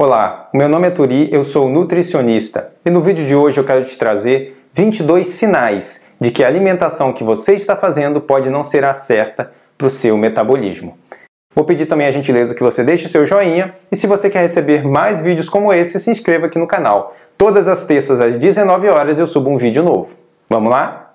Olá, meu nome é Turi, eu sou nutricionista e no vídeo de hoje eu quero te trazer 22 sinais de que a alimentação que você está fazendo pode não ser a certa para o seu metabolismo. Vou pedir também a gentileza que você deixe seu joinha e se você quer receber mais vídeos como esse, se inscreva aqui no canal. Todas as terças às 19 horas eu subo um vídeo novo. Vamos lá?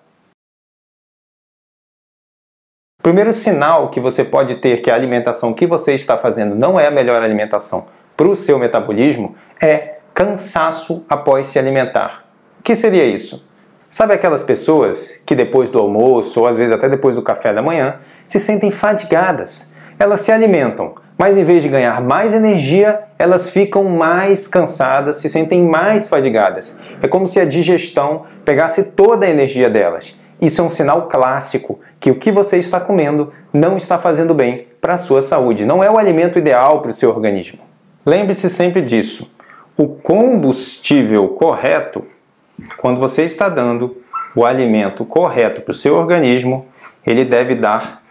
O primeiro sinal que você pode ter que a alimentação que você está fazendo não é a melhor alimentação para o seu metabolismo é cansaço após se alimentar. O que seria isso? Sabe aquelas pessoas que depois do almoço, ou às vezes até depois do café da manhã, se sentem fadigadas? Elas se alimentam, mas em vez de ganhar mais energia, elas ficam mais cansadas, se sentem mais fadigadas. É como se a digestão pegasse toda a energia delas. Isso é um sinal clássico que o que você está comendo não está fazendo bem para a sua saúde. Não é o alimento ideal para o seu organismo. Lembre-se sempre disso. O combustível correto, quando você está dando o alimento correto para o seu organismo, ele deve dar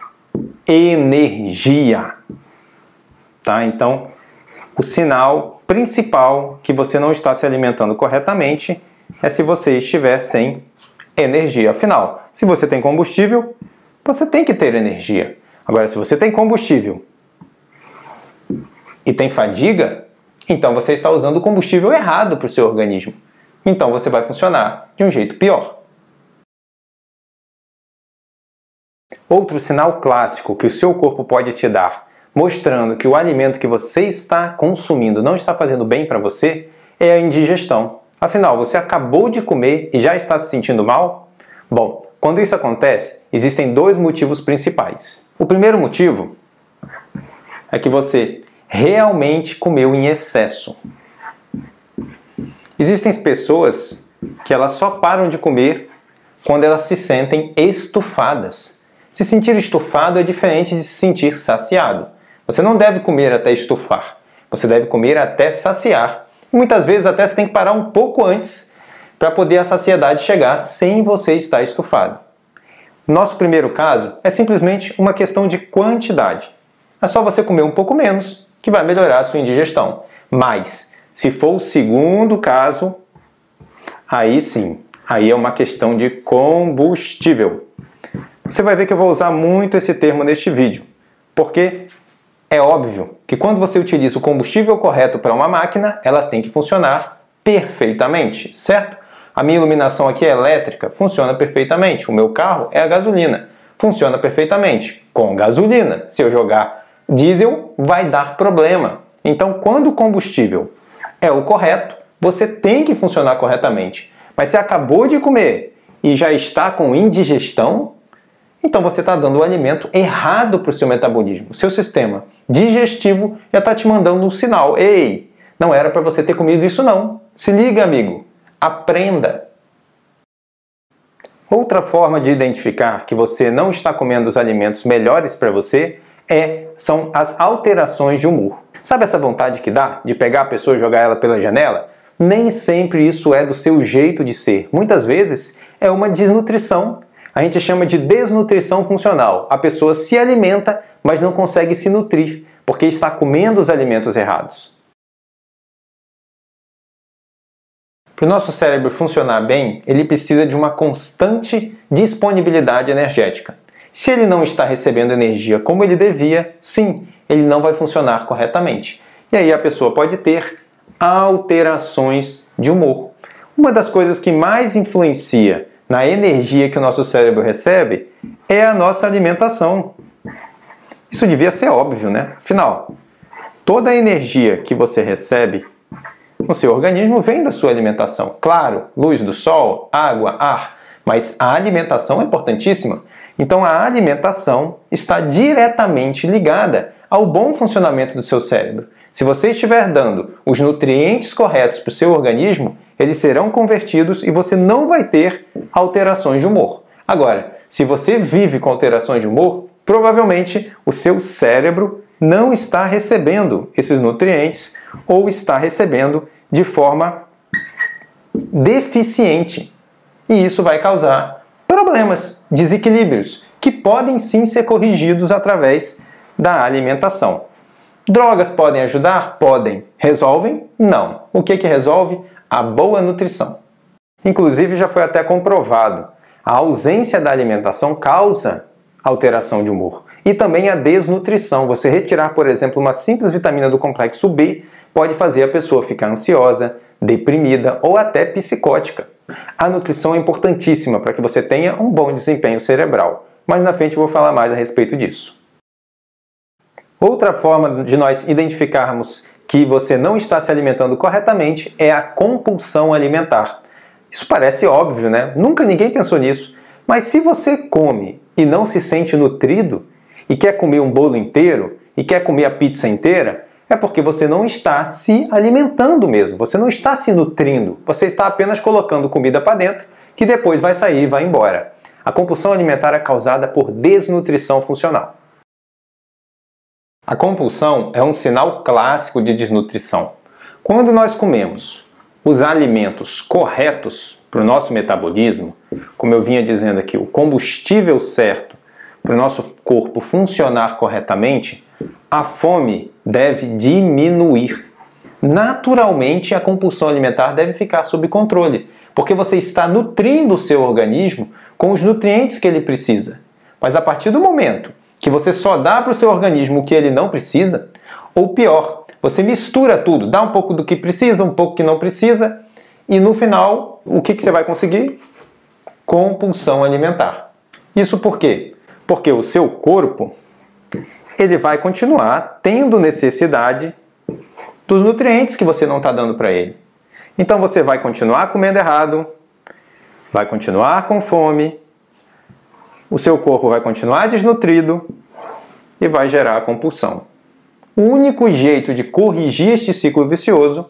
energia. Tá? Então, o sinal principal que você não está se alimentando corretamente é se você estiver sem energia. Afinal, se você tem combustível, você tem que ter energia. Agora, se você tem combustível e tem fadiga, então você está usando o combustível errado para o seu organismo. Então você vai funcionar de um jeito pior. Outro sinal clássico que o seu corpo pode te dar, mostrando que o alimento que você está consumindo não está fazendo bem para você, é a indigestão. Afinal, você acabou de comer e já está se sentindo mal? Bom, quando isso acontece, existem dois motivos principais. O primeiro motivo é que você realmente comeu em excesso. Existem pessoas que elas só param de comer quando elas se sentem estufadas. Se sentir estufado é diferente de se sentir saciado. Você não deve comer até estufar. Você deve comer até saciar. muitas vezes até você tem que parar um pouco antes para poder a saciedade chegar sem você estar estufado. Nosso primeiro caso é simplesmente uma questão de quantidade. É só você comer um pouco menos que vai melhorar a sua indigestão. Mas, se for o segundo caso, aí sim, aí é uma questão de combustível. Você vai ver que eu vou usar muito esse termo neste vídeo, porque é óbvio que quando você utiliza o combustível correto para uma máquina, ela tem que funcionar perfeitamente, certo? A minha iluminação aqui é elétrica, funciona perfeitamente. O meu carro é a gasolina, funciona perfeitamente com gasolina. Se eu jogar diesel vai dar problema. Então, quando o combustível é o correto, você tem que funcionar corretamente. Mas se acabou de comer e já está com indigestão, então você está dando o alimento errado para o seu metabolismo. O seu sistema digestivo já está te mandando um sinal. Ei, não era para você ter comido isso não. Se liga, amigo. Aprenda. Outra forma de identificar que você não está comendo os alimentos melhores para você é são as alterações de humor. Sabe essa vontade que dá de pegar a pessoa e jogar ela pela janela? Nem sempre isso é do seu jeito de ser. Muitas vezes é uma desnutrição. A gente chama de desnutrição funcional. A pessoa se alimenta, mas não consegue se nutrir, porque está comendo os alimentos errados. Para o nosso cérebro funcionar bem, ele precisa de uma constante disponibilidade energética. Se ele não está recebendo energia como ele devia, sim, ele não vai funcionar corretamente. E aí a pessoa pode ter alterações de humor. Uma das coisas que mais influencia na energia que o nosso cérebro recebe é a nossa alimentação. Isso devia ser óbvio, né? Afinal, toda a energia que você recebe no seu organismo vem da sua alimentação. Claro, luz do sol, água, ar, mas a alimentação é importantíssima. Então a alimentação está diretamente ligada ao bom funcionamento do seu cérebro. Se você estiver dando os nutrientes corretos para o seu organismo, eles serão convertidos e você não vai ter alterações de humor. Agora, se você vive com alterações de humor, provavelmente o seu cérebro não está recebendo esses nutrientes ou está recebendo de forma deficiente. E isso vai causar problemas, desequilíbrios, que podem sim ser corrigidos através da alimentação. Drogas podem ajudar? Podem. Resolvem? Não. O que, que resolve? A boa nutrição. Inclusive, já foi até comprovado. A ausência da alimentação causa alteração de humor. E também a desnutrição. Você retirar, por exemplo, uma simples vitamina do complexo B pode fazer a pessoa ficar ansiosa, deprimida ou até psicótica. A nutrição é importantíssima para que você tenha um bom desempenho cerebral. Mas na frente eu vou falar mais a respeito disso. Outra forma de nós identificarmos que você não está se alimentando corretamente é a compulsão alimentar. Isso parece óbvio, né? Nunca ninguém pensou nisso. Mas se você come e não se sente nutrido, e quer comer um bolo inteiro, e quer comer a pizza inteira, é porque você não está se alimentando mesmo, você não está se nutrindo, você está apenas colocando comida para dentro que depois vai sair e vai embora. A compulsão alimentar é causada por desnutrição funcional. A compulsão é um sinal clássico de desnutrição. Quando nós comemos os alimentos corretos para o nosso metabolismo, como eu vinha dizendo aqui, o combustível certo para o nosso corpo funcionar corretamente, a fome deve diminuir. Naturalmente, a compulsão alimentar deve ficar sob controle, porque você está nutrindo o seu organismo com os nutrientes que ele precisa. Mas a partir do momento que você só dá para o seu organismo o que ele não precisa, ou pior, você mistura tudo, dá um pouco do que precisa, um pouco que não precisa, e no final, o que, que você vai conseguir? Compulsão alimentar. Isso por quê? Porque o seu corpo ele vai continuar tendo necessidade dos nutrientes que você não está dando para ele. Então você vai continuar comendo errado, vai continuar com fome, o seu corpo vai continuar desnutrido e vai gerar compulsão. O único jeito de corrigir este ciclo vicioso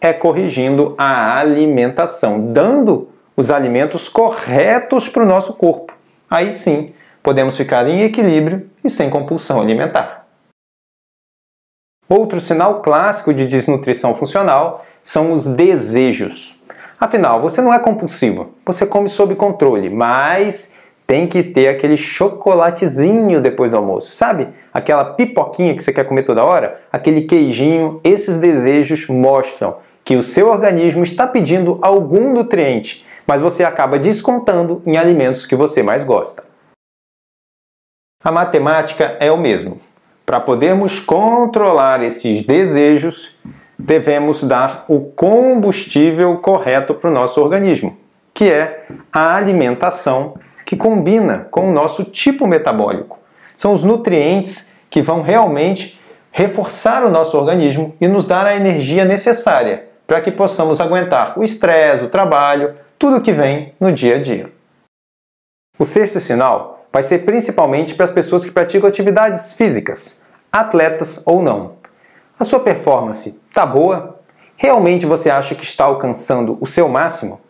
é corrigindo a alimentação, dando os alimentos corretos para o nosso corpo. Aí sim, podemos ficar em equilíbrio e sem compulsão alimentar. Outro sinal clássico de desnutrição funcional são os desejos. Afinal, você não é compulsivo, você come sob controle, mas tem que ter aquele chocolatezinho depois do almoço, sabe? Aquela pipoquinha que você quer comer toda hora, aquele queijinho. Esses desejos mostram que o seu organismo está pedindo algum nutriente, mas você acaba descontando em alimentos que você mais gosta. A matemática é o mesmo. Para podermos controlar esses desejos, devemos dar o combustível correto para o nosso organismo, que é a alimentação que combina com o nosso tipo metabólico. São os nutrientes que vão realmente reforçar o nosso organismo e nos dar a energia necessária para que possamos aguentar o estresse, o trabalho, tudo que vem no dia a dia. O sexto sinal vai ser principalmente para as pessoas que praticam atividades físicas, atletas ou não. A sua performance está boa? Realmente você acha que está alcançando o seu máximo?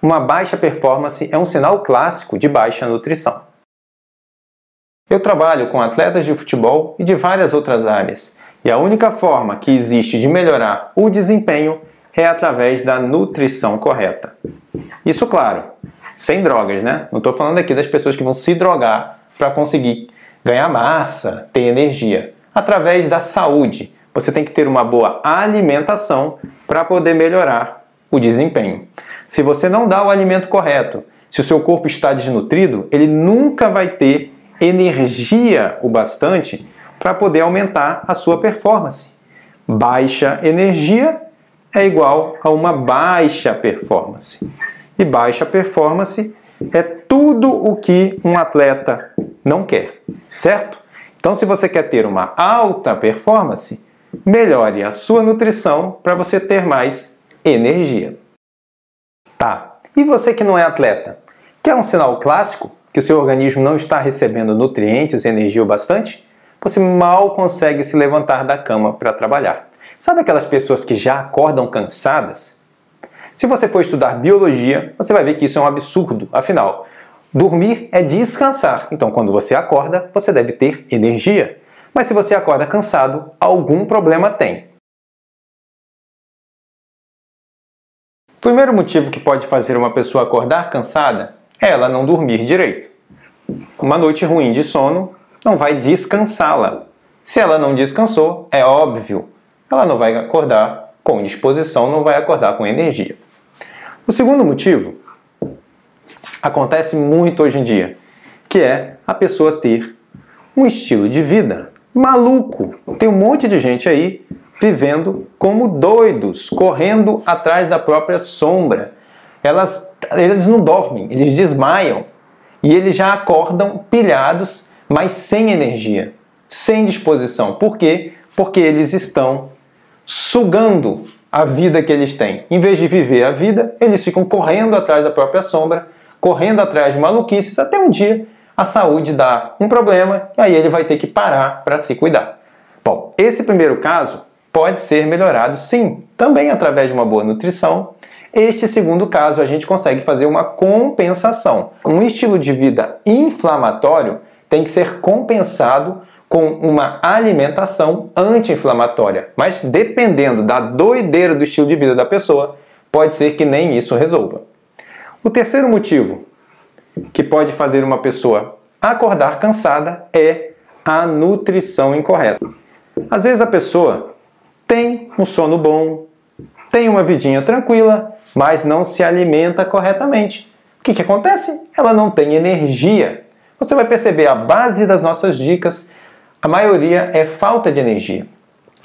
Uma baixa performance é um sinal clássico de baixa nutrição. Eu trabalho com atletas de futebol e de várias outras áreas, e a única forma que existe de melhorar o desempenho é através da nutrição correta. Isso, claro, sem drogas, né? Não estou falando aqui das pessoas que vão se drogar para conseguir ganhar massa, ter energia. Através da saúde, você tem que ter uma boa alimentação para poder melhorar o desempenho. Se você não dá o alimento correto, se o seu corpo está desnutrido, ele nunca vai ter energia o bastante para poder aumentar a sua performance. Baixa energia é igual a uma baixa performance. E baixa performance é tudo o que um atleta não quer, certo? Então, se você quer ter uma alta performance, melhore a sua nutrição para você ter mais energia. Tá, e você que não é atleta? Quer um sinal clássico que o seu organismo não está recebendo nutrientes e energia o bastante? Você mal consegue se levantar da cama para trabalhar. Sabe aquelas pessoas que já acordam cansadas? Se você for estudar biologia, você vai ver que isso é um absurdo. Afinal, dormir é descansar. Então, quando você acorda, você deve ter energia. Mas se você acorda cansado, algum problema tem. O primeiro motivo que pode fazer uma pessoa acordar cansada é ela não dormir direito. Uma noite ruim de sono não vai descansá-la. Se ela não descansou, é óbvio, ela não vai acordar com disposição, não vai acordar com energia. O segundo motivo acontece muito hoje em dia, que é a pessoa ter um estilo de vida maluco. Tem um monte de gente aí vivendo como doidos, correndo atrás da própria sombra. Elas, eles não dormem, eles desmaiam e eles já acordam pilhados, mas sem energia sem disposição. Por quê? Porque eles estão sugando a vida que eles têm. Em vez de viver a vida, eles ficam correndo atrás da própria sombra, correndo atrás de maluquices, até um dia a saúde dá um problema e aí ele vai ter que parar para se cuidar. Bom, esse primeiro caso pode ser melhorado sim, também através de uma boa nutrição. Este segundo caso, a gente consegue fazer uma compensação. Um estilo de vida inflamatório tem que ser compensado com uma alimentação anti-inflamatória. Mas dependendo da doideira do estilo de vida da pessoa, pode ser que nem isso resolva. O terceiro motivo que pode fazer uma pessoa acordar cansada é a nutrição incorreta. Às vezes a pessoa tem um sono bom, tem uma vidinha tranquila, mas não se alimenta corretamente. O que, que acontece? Ela não tem energia. Você vai perceber a base das nossas dicas a maioria é falta de energia.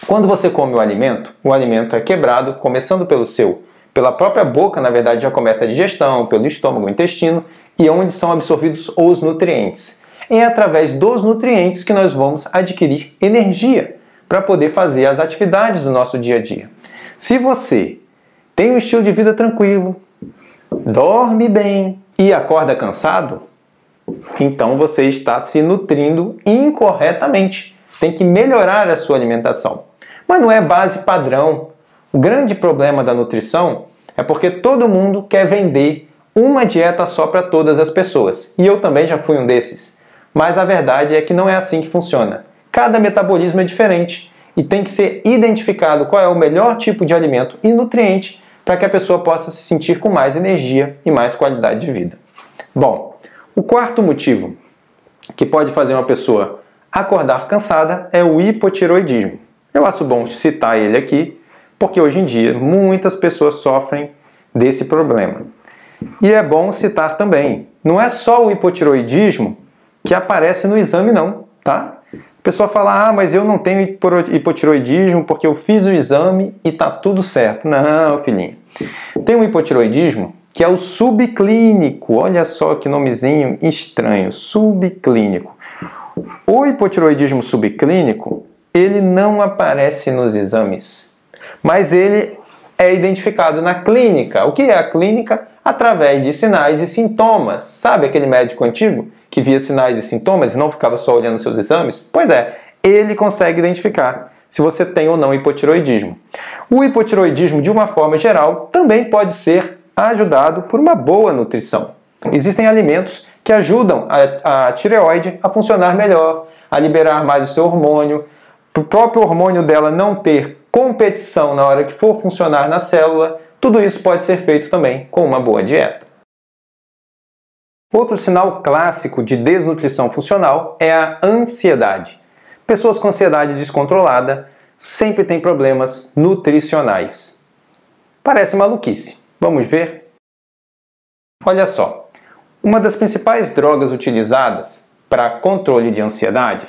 Quando você come o alimento, o alimento é quebrado, começando pelo seu, pela própria boca, na verdade, já começa a digestão, pelo estômago, intestino, e é onde são absorvidos os nutrientes. É através dos nutrientes que nós vamos adquirir energia para poder fazer as atividades do nosso dia a dia. Se você tem um estilo de vida tranquilo, dorme bem e acorda cansado, então você está se nutrindo incorretamente. Tem que melhorar a sua alimentação. Mas não é base padrão. O grande problema da nutrição é porque todo mundo quer vender uma dieta só para todas as pessoas. E eu também já fui um desses. Mas a verdade é que não é assim que funciona. Cada metabolismo é diferente e tem que ser identificado qual é o melhor tipo de alimento e nutriente para que a pessoa possa se sentir com mais energia e mais qualidade de vida. Bom, o quarto motivo que pode fazer uma pessoa acordar cansada é o hipotiroidismo. Eu acho bom citar ele aqui, porque hoje em dia muitas pessoas sofrem desse problema. E é bom citar também, não é só o hipotiroidismo que aparece no exame não, tá? A pessoa fala, ah, mas eu não tenho hipotiroidismo porque eu fiz o exame e tá tudo certo. Não, filhinho. Tem um hipotiroidismo que é o subclínico. Olha só que nomezinho estranho, subclínico. O hipotiroidismo subclínico, ele não aparece nos exames, mas ele é identificado na clínica. O que é a clínica? Através de sinais e sintomas. Sabe aquele médico antigo que via sinais e sintomas e não ficava só olhando seus exames? Pois é, ele consegue identificar se você tem ou não hipotiroidismo. O hipotiroidismo, de uma forma geral, também pode ser ajudado por uma boa nutrição. Existem alimentos que ajudam a, a tireoide a funcionar melhor, a liberar mais o seu hormônio, para o próprio hormônio dela não ter competição na hora que for funcionar na célula. Tudo isso pode ser feito também com uma boa dieta. Outro sinal clássico de desnutrição funcional é a ansiedade. Pessoas com ansiedade descontrolada sempre têm problemas nutricionais. Parece maluquice, Vamos ver? Olha só, uma das principais drogas utilizadas para controle de ansiedade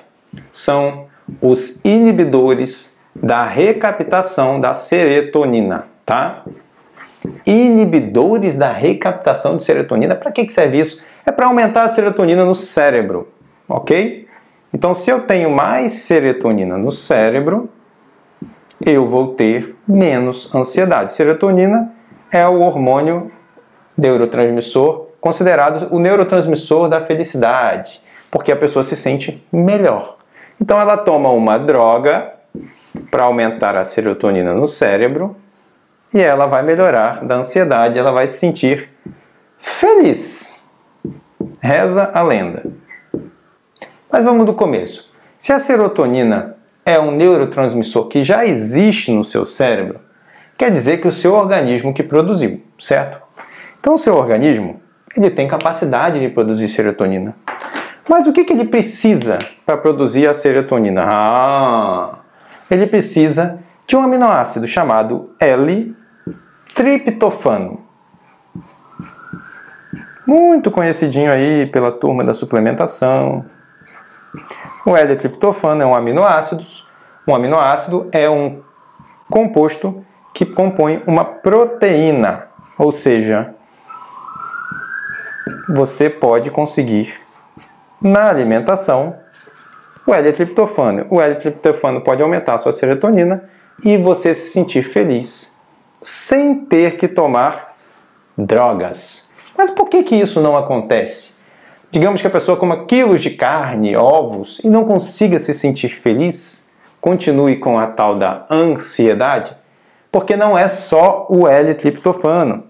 são os inibidores da recaptação da serotonina, tá? Inibidores da recaptação de serotonina, para que, que serve isso? É para aumentar a serotonina no cérebro, ok? Então, se eu tenho mais serotonina no cérebro, eu vou ter menos ansiedade. Serotonina é o hormônio neurotransmissor considerado o neurotransmissor da felicidade, porque a pessoa se sente melhor. Então ela toma uma droga para aumentar a serotonina no cérebro e ela vai melhorar da ansiedade, ela vai se sentir feliz. Reza a lenda. Mas vamos do começo. Se a serotonina é um neurotransmissor que já existe no seu cérebro, quer dizer que o seu organismo que produziu, certo? Então o seu organismo ele tem capacidade de produzir serotonina. Mas o que, que ele precisa para produzir a serotonina? Ah, ele precisa de um aminoácido chamado L-triptofano. Muito conhecidinho aí pela turma da suplementação. O L-triptofano é um aminoácido. Um aminoácido é um composto que compõe uma proteína, ou seja, você pode conseguir na alimentação o L-triptofano. O L-triptofano pode aumentar a sua serotonina e você se sentir feliz sem ter que tomar drogas. Mas por que, que isso não acontece? Digamos que a pessoa coma quilos de carne, ovos e não consiga se sentir feliz, continue com a tal da ansiedade, porque não é só o L-triptofano.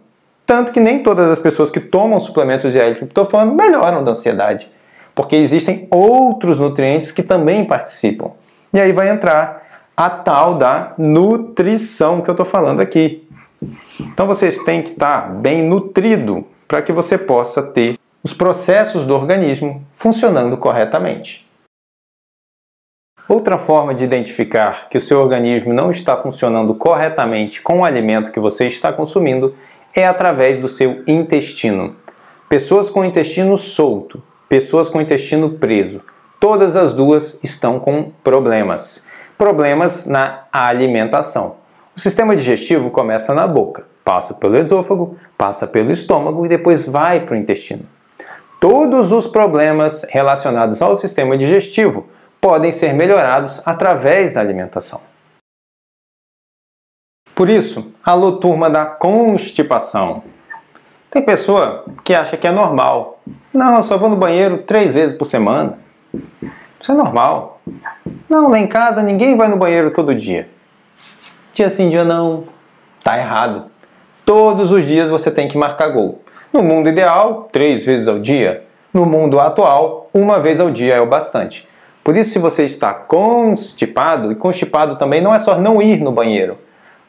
Tanto que nem todas as pessoas que tomam suplementos de L-triptofano melhoram da ansiedade, porque existem outros nutrientes que também participam. E aí vai entrar a tal da nutrição que eu estou falando aqui. Então vocês têm que estar bem nutrido para que você possa ter os processos do organismo funcionando corretamente. Outra forma de identificar que o seu organismo não está funcionando corretamente com o alimento que você está consumindo é através do seu intestino. Pessoas com intestino solto, pessoas com intestino preso, todas as duas estão com problemas problemas na alimentação. O sistema digestivo começa na boca, passa pelo esôfago, passa pelo estômago e depois vai para o intestino. Todos os problemas relacionados ao sistema digestivo podem ser melhorados através da alimentação. Por isso, alô turma da constipação. Tem pessoa que acha que é normal. Não, eu só vou no banheiro três vezes por semana. Isso é normal. Não, lá em casa ninguém vai no banheiro todo dia. Dia sim, dia não. Tá errado. Todos os dias você tem que marcar gol. No mundo ideal, três vezes ao dia. No mundo atual, uma vez ao dia é o bastante. Por isso, se você está constipado, e constipado também não é só não ir no banheiro,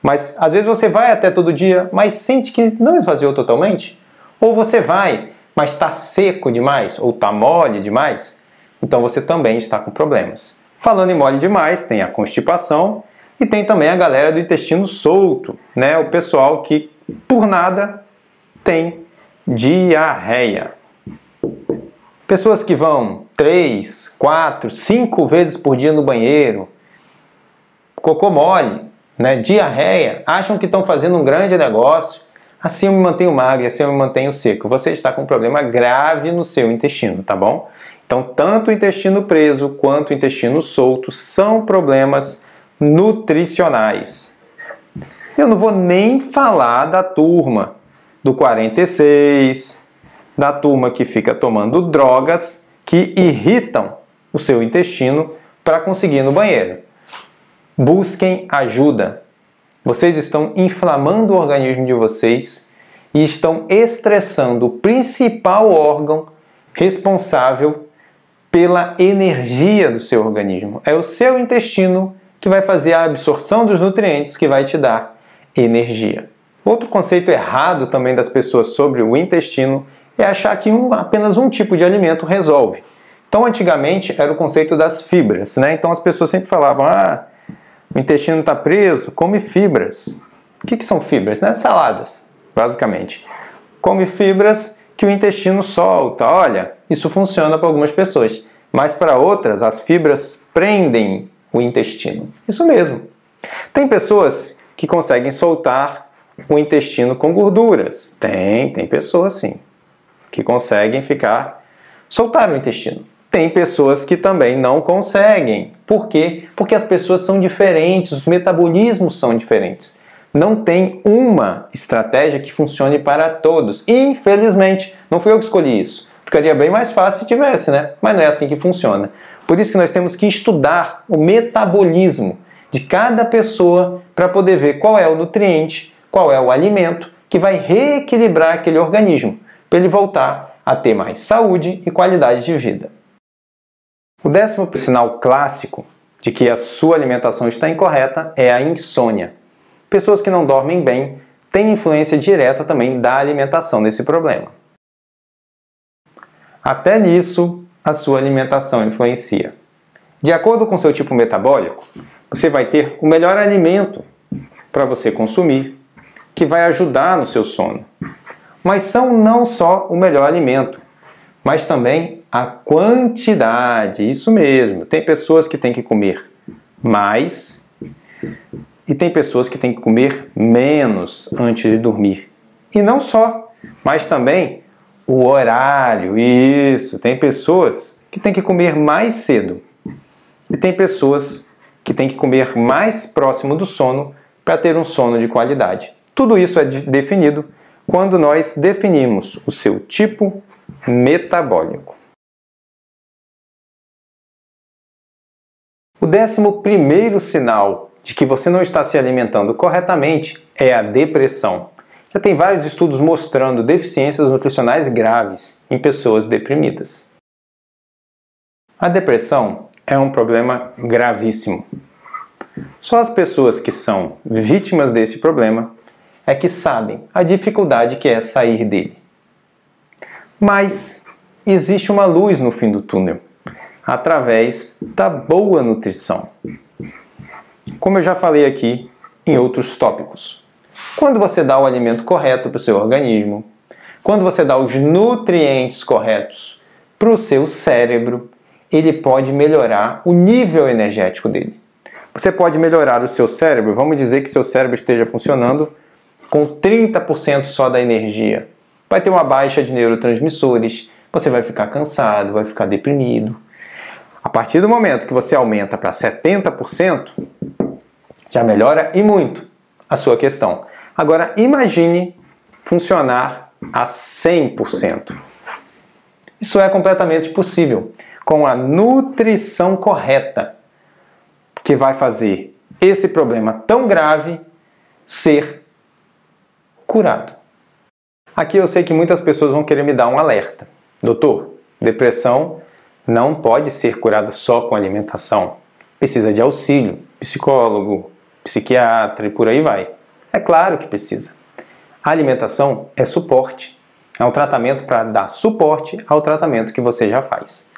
mas às vezes você vai até todo dia, mas sente que não esvaziou totalmente. Ou você vai, mas está seco demais, ou está mole demais, então você também está com problemas. Falando em mole demais, tem a constipação e tem também a galera do intestino solto, né? O pessoal que por nada tem diarreia. Pessoas que vão 3, 4, 5 vezes por dia no banheiro, cocô mole, né? diarreia, acham que estão fazendo um grande negócio. Assim eu me mantenho magro, assim eu me mantenho seco. Você está com um problema grave no seu intestino, tá bom? Então, tanto o intestino preso quanto o intestino solto são problemas nutricionais. Eu não vou nem falar da turma do 46, da turma que fica tomando drogas que irritam o seu intestino para conseguir ir no banheiro. Busquem ajuda. Vocês estão inflamando o organismo de vocês e estão estressando o principal órgão responsável pela energia do seu organismo. É o seu intestino que vai fazer a absorção dos nutrientes que vai te dar energia. Outro conceito errado também das pessoas sobre o intestino é achar que um, apenas um tipo de alimento resolve. Então, antigamente era o conceito das fibras, né? Então as pessoas sempre falavam: ah, o intestino está preso, come fibras. O que, que são fibras? Né? Saladas, basicamente. Come fibras que o intestino solta. Olha, isso funciona para algumas pessoas, mas para outras as fibras prendem o intestino. Isso mesmo. Tem pessoas que conseguem soltar o intestino com gorduras. Tem, tem pessoas sim que conseguem ficar soltar o intestino. Tem pessoas que também não conseguem. Por quê? Porque as pessoas são diferentes, os metabolismos são diferentes não tem uma estratégia que funcione para todos. Infelizmente, não fui eu que escolhi isso. Ficaria bem mais fácil se tivesse, né? Mas não é assim que funciona. Por isso que nós temos que estudar o metabolismo de cada pessoa para poder ver qual é o nutriente, qual é o alimento que vai reequilibrar aquele organismo, para ele voltar a ter mais saúde e qualidade de vida. O décimo sinal clássico de que a sua alimentação está incorreta é a insônia. Pessoas que não dormem bem têm influência direta também da alimentação nesse problema. Até nisso, a sua alimentação influencia. De acordo com seu tipo metabólico, você vai ter o melhor alimento para você consumir, que vai ajudar no seu sono. Mas são não só o melhor alimento, mas também a quantidade. Isso mesmo. Tem pessoas que têm que comer mais e tem pessoas que têm que comer menos antes de dormir. E não só, mas também o horário. Isso. Tem pessoas que têm que comer mais cedo e tem pessoas que têm que comer mais próximo do sono para ter um sono de qualidade. Tudo isso é definido quando nós definimos o seu tipo metabólico. O décimo primeiro sinal de que você não está se alimentando corretamente é a depressão. Já tem vários estudos mostrando deficiências nutricionais graves em pessoas deprimidas. A depressão é um problema gravíssimo. Só as pessoas que são vítimas desse problema é que sabem a dificuldade que é sair dele. Mas existe uma luz no fim do túnel, através da boa nutrição. Como eu já falei aqui em outros tópicos. Quando você dá o alimento correto para o seu organismo, quando você dá os nutrientes corretos para o seu cérebro, ele pode melhorar o nível energético dele. Você pode melhorar o seu cérebro, vamos dizer que seu cérebro esteja funcionando com 30% só da energia. Vai ter uma baixa de neurotransmissores, você vai ficar cansado, vai ficar deprimido. A partir do momento que você aumenta para 70%, já melhora e muito a sua questão. Agora imagine funcionar a 100%. Isso é completamente possível com a nutrição correta, que vai fazer esse problema tão grave ser curado. Aqui eu sei que muitas pessoas vão querer me dar um alerta. Doutor, depressão não pode ser curada só com alimentação. Precisa de auxílio, psicólogo, psiquiatra e por aí vai. É claro que precisa. A alimentação é suporte. É um tratamento para dar suporte ao tratamento que você já faz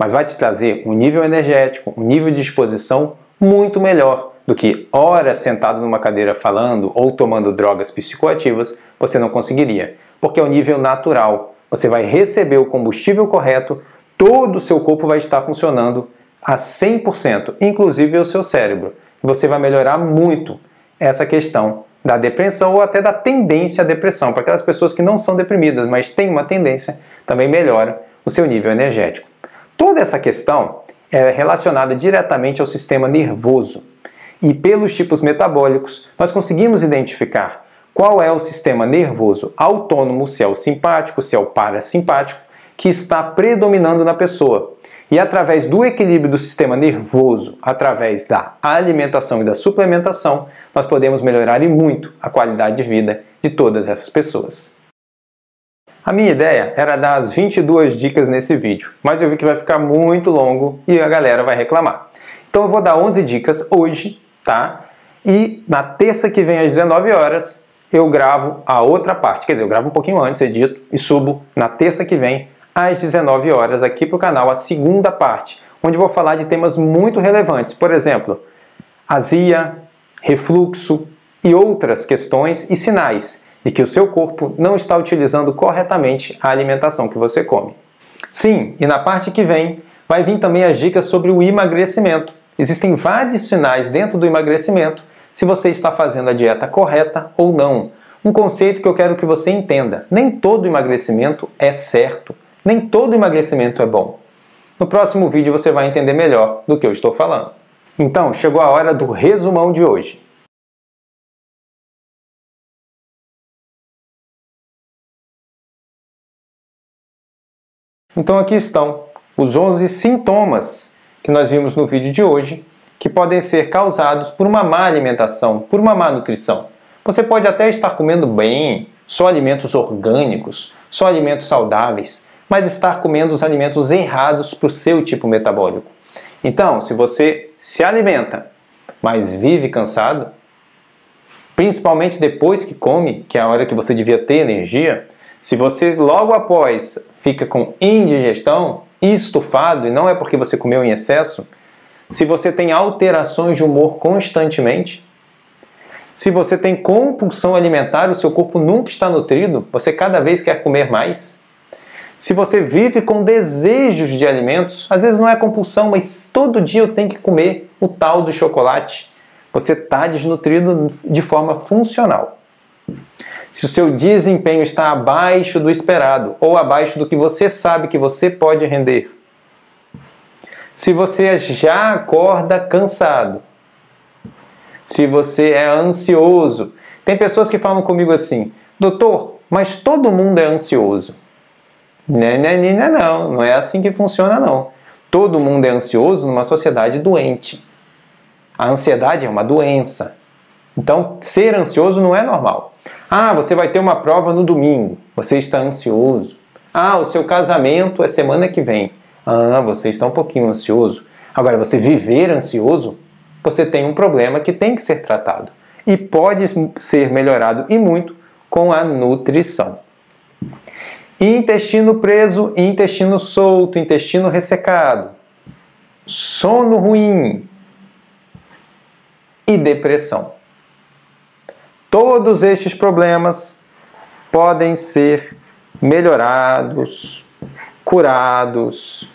mas vai te trazer um nível energético, um nível de disposição muito melhor do que horas sentado numa cadeira falando ou tomando drogas psicoativas você não conseguiria, porque é o nível natural. Você vai receber o combustível correto, todo o seu corpo vai estar funcionando a 100%, inclusive o seu cérebro. Você vai melhorar muito essa questão da depressão ou até da tendência à depressão. Para aquelas pessoas que não são deprimidas, mas têm uma tendência, também melhora o seu nível energético. Toda essa questão é relacionada diretamente ao sistema nervoso. E pelos tipos metabólicos, nós conseguimos identificar qual é o sistema nervoso autônomo, se é o simpático, se é o parasimpático, que está predominando na pessoa. E através do equilíbrio do sistema nervoso, através da alimentação e da suplementação, nós podemos melhorar e muito a qualidade de vida de todas essas pessoas. A minha ideia era dar as 22 dicas nesse vídeo, mas eu vi que vai ficar muito longo e a galera vai reclamar. Então eu vou dar 11 dicas hoje, tá? E na terça que vem às 19 horas eu gravo a outra parte. Quer dizer, eu gravo um pouquinho antes, edito e subo na terça que vem às 19 horas aqui para o canal a segunda parte, onde vou falar de temas muito relevantes. Por exemplo, azia, refluxo e outras questões e sinais de que o seu corpo não está utilizando corretamente a alimentação que você come. Sim, e na parte que vem vai vir também as dicas sobre o emagrecimento. Existem vários sinais dentro do emagrecimento se você está fazendo a dieta correta ou não. Um conceito que eu quero que você entenda: nem todo emagrecimento é certo, nem todo emagrecimento é bom. No próximo vídeo você vai entender melhor do que eu estou falando. Então, chegou a hora do resumão de hoje. Então aqui estão os 11 sintomas que nós vimos no vídeo de hoje, que podem ser causados por uma má alimentação, por uma má nutrição. Você pode até estar comendo bem, só alimentos orgânicos, só alimentos saudáveis, mas estar comendo os alimentos errados para o seu tipo metabólico. Então, se você se alimenta, mas vive cansado, principalmente depois que come, que é a hora que você devia ter energia, se você logo após fica com indigestão, estufado e não é porque você comeu em excesso, se você tem alterações de humor constantemente, se você tem compulsão alimentar, o seu corpo nunca está nutrido, você cada vez quer comer mais. Se você vive com desejos de alimentos, às vezes não é compulsão, mas todo dia eu tenho que comer o tal do chocolate, você está desnutrido de forma funcional. Se o seu desempenho está abaixo do esperado ou abaixo do que você sabe que você pode render, se você já acorda cansado, se você é ansioso. Tem pessoas que falam comigo assim, doutor, mas todo mundo é ansioso. Não, não, não, não é assim que funciona não. Todo mundo é ansioso numa sociedade doente. A ansiedade é uma doença. Então, ser ansioso não é normal. Ah, você vai ter uma prova no domingo. Você está ansioso. Ah, o seu casamento é semana que vem. Ah, você está um pouquinho ansioso. Agora, você viver ansioso você tem um problema que tem que ser tratado e pode ser melhorado e muito com a nutrição. Intestino preso, intestino solto, intestino ressecado, sono ruim e depressão. Todos estes problemas podem ser melhorados, curados,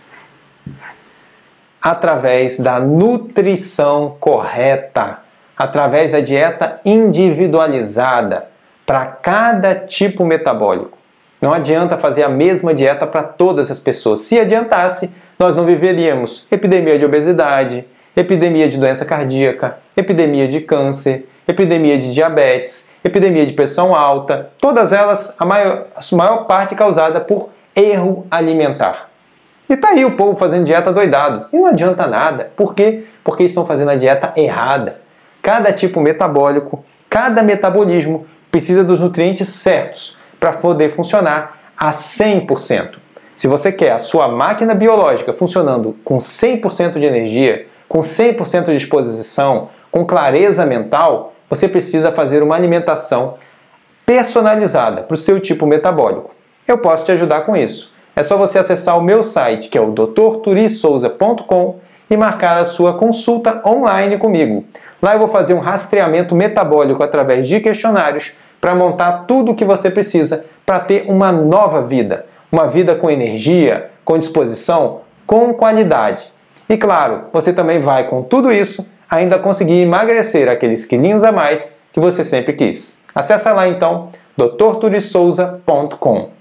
através da nutrição correta, através da dieta individualizada para cada tipo metabólico. Não adianta fazer a mesma dieta para todas as pessoas. Se adiantasse, nós não viveríamos epidemia de obesidade, epidemia de doença cardíaca, epidemia de câncer, epidemia de diabetes, epidemia de pressão alta, todas elas, a maior, a maior parte causada por erro alimentar. E tá aí o povo fazendo dieta doidado. E não adianta nada. Por quê? Porque estão fazendo a dieta errada. Cada tipo metabólico, cada metabolismo precisa dos nutrientes certos para poder funcionar a 100%. Se você quer a sua máquina biológica funcionando com 100% de energia, com 100% de disposição, com clareza mental, você precisa fazer uma alimentação personalizada para o seu tipo metabólico. Eu posso te ajudar com isso é só você acessar o meu site, que é o drturisouza.com e marcar a sua consulta online comigo. Lá eu vou fazer um rastreamento metabólico através de questionários para montar tudo o que você precisa para ter uma nova vida, uma vida com energia, com disposição, com qualidade. E claro, você também vai com tudo isso ainda conseguir emagrecer aqueles quilinhos a mais que você sempre quis. Acesse lá então drturisouza.com.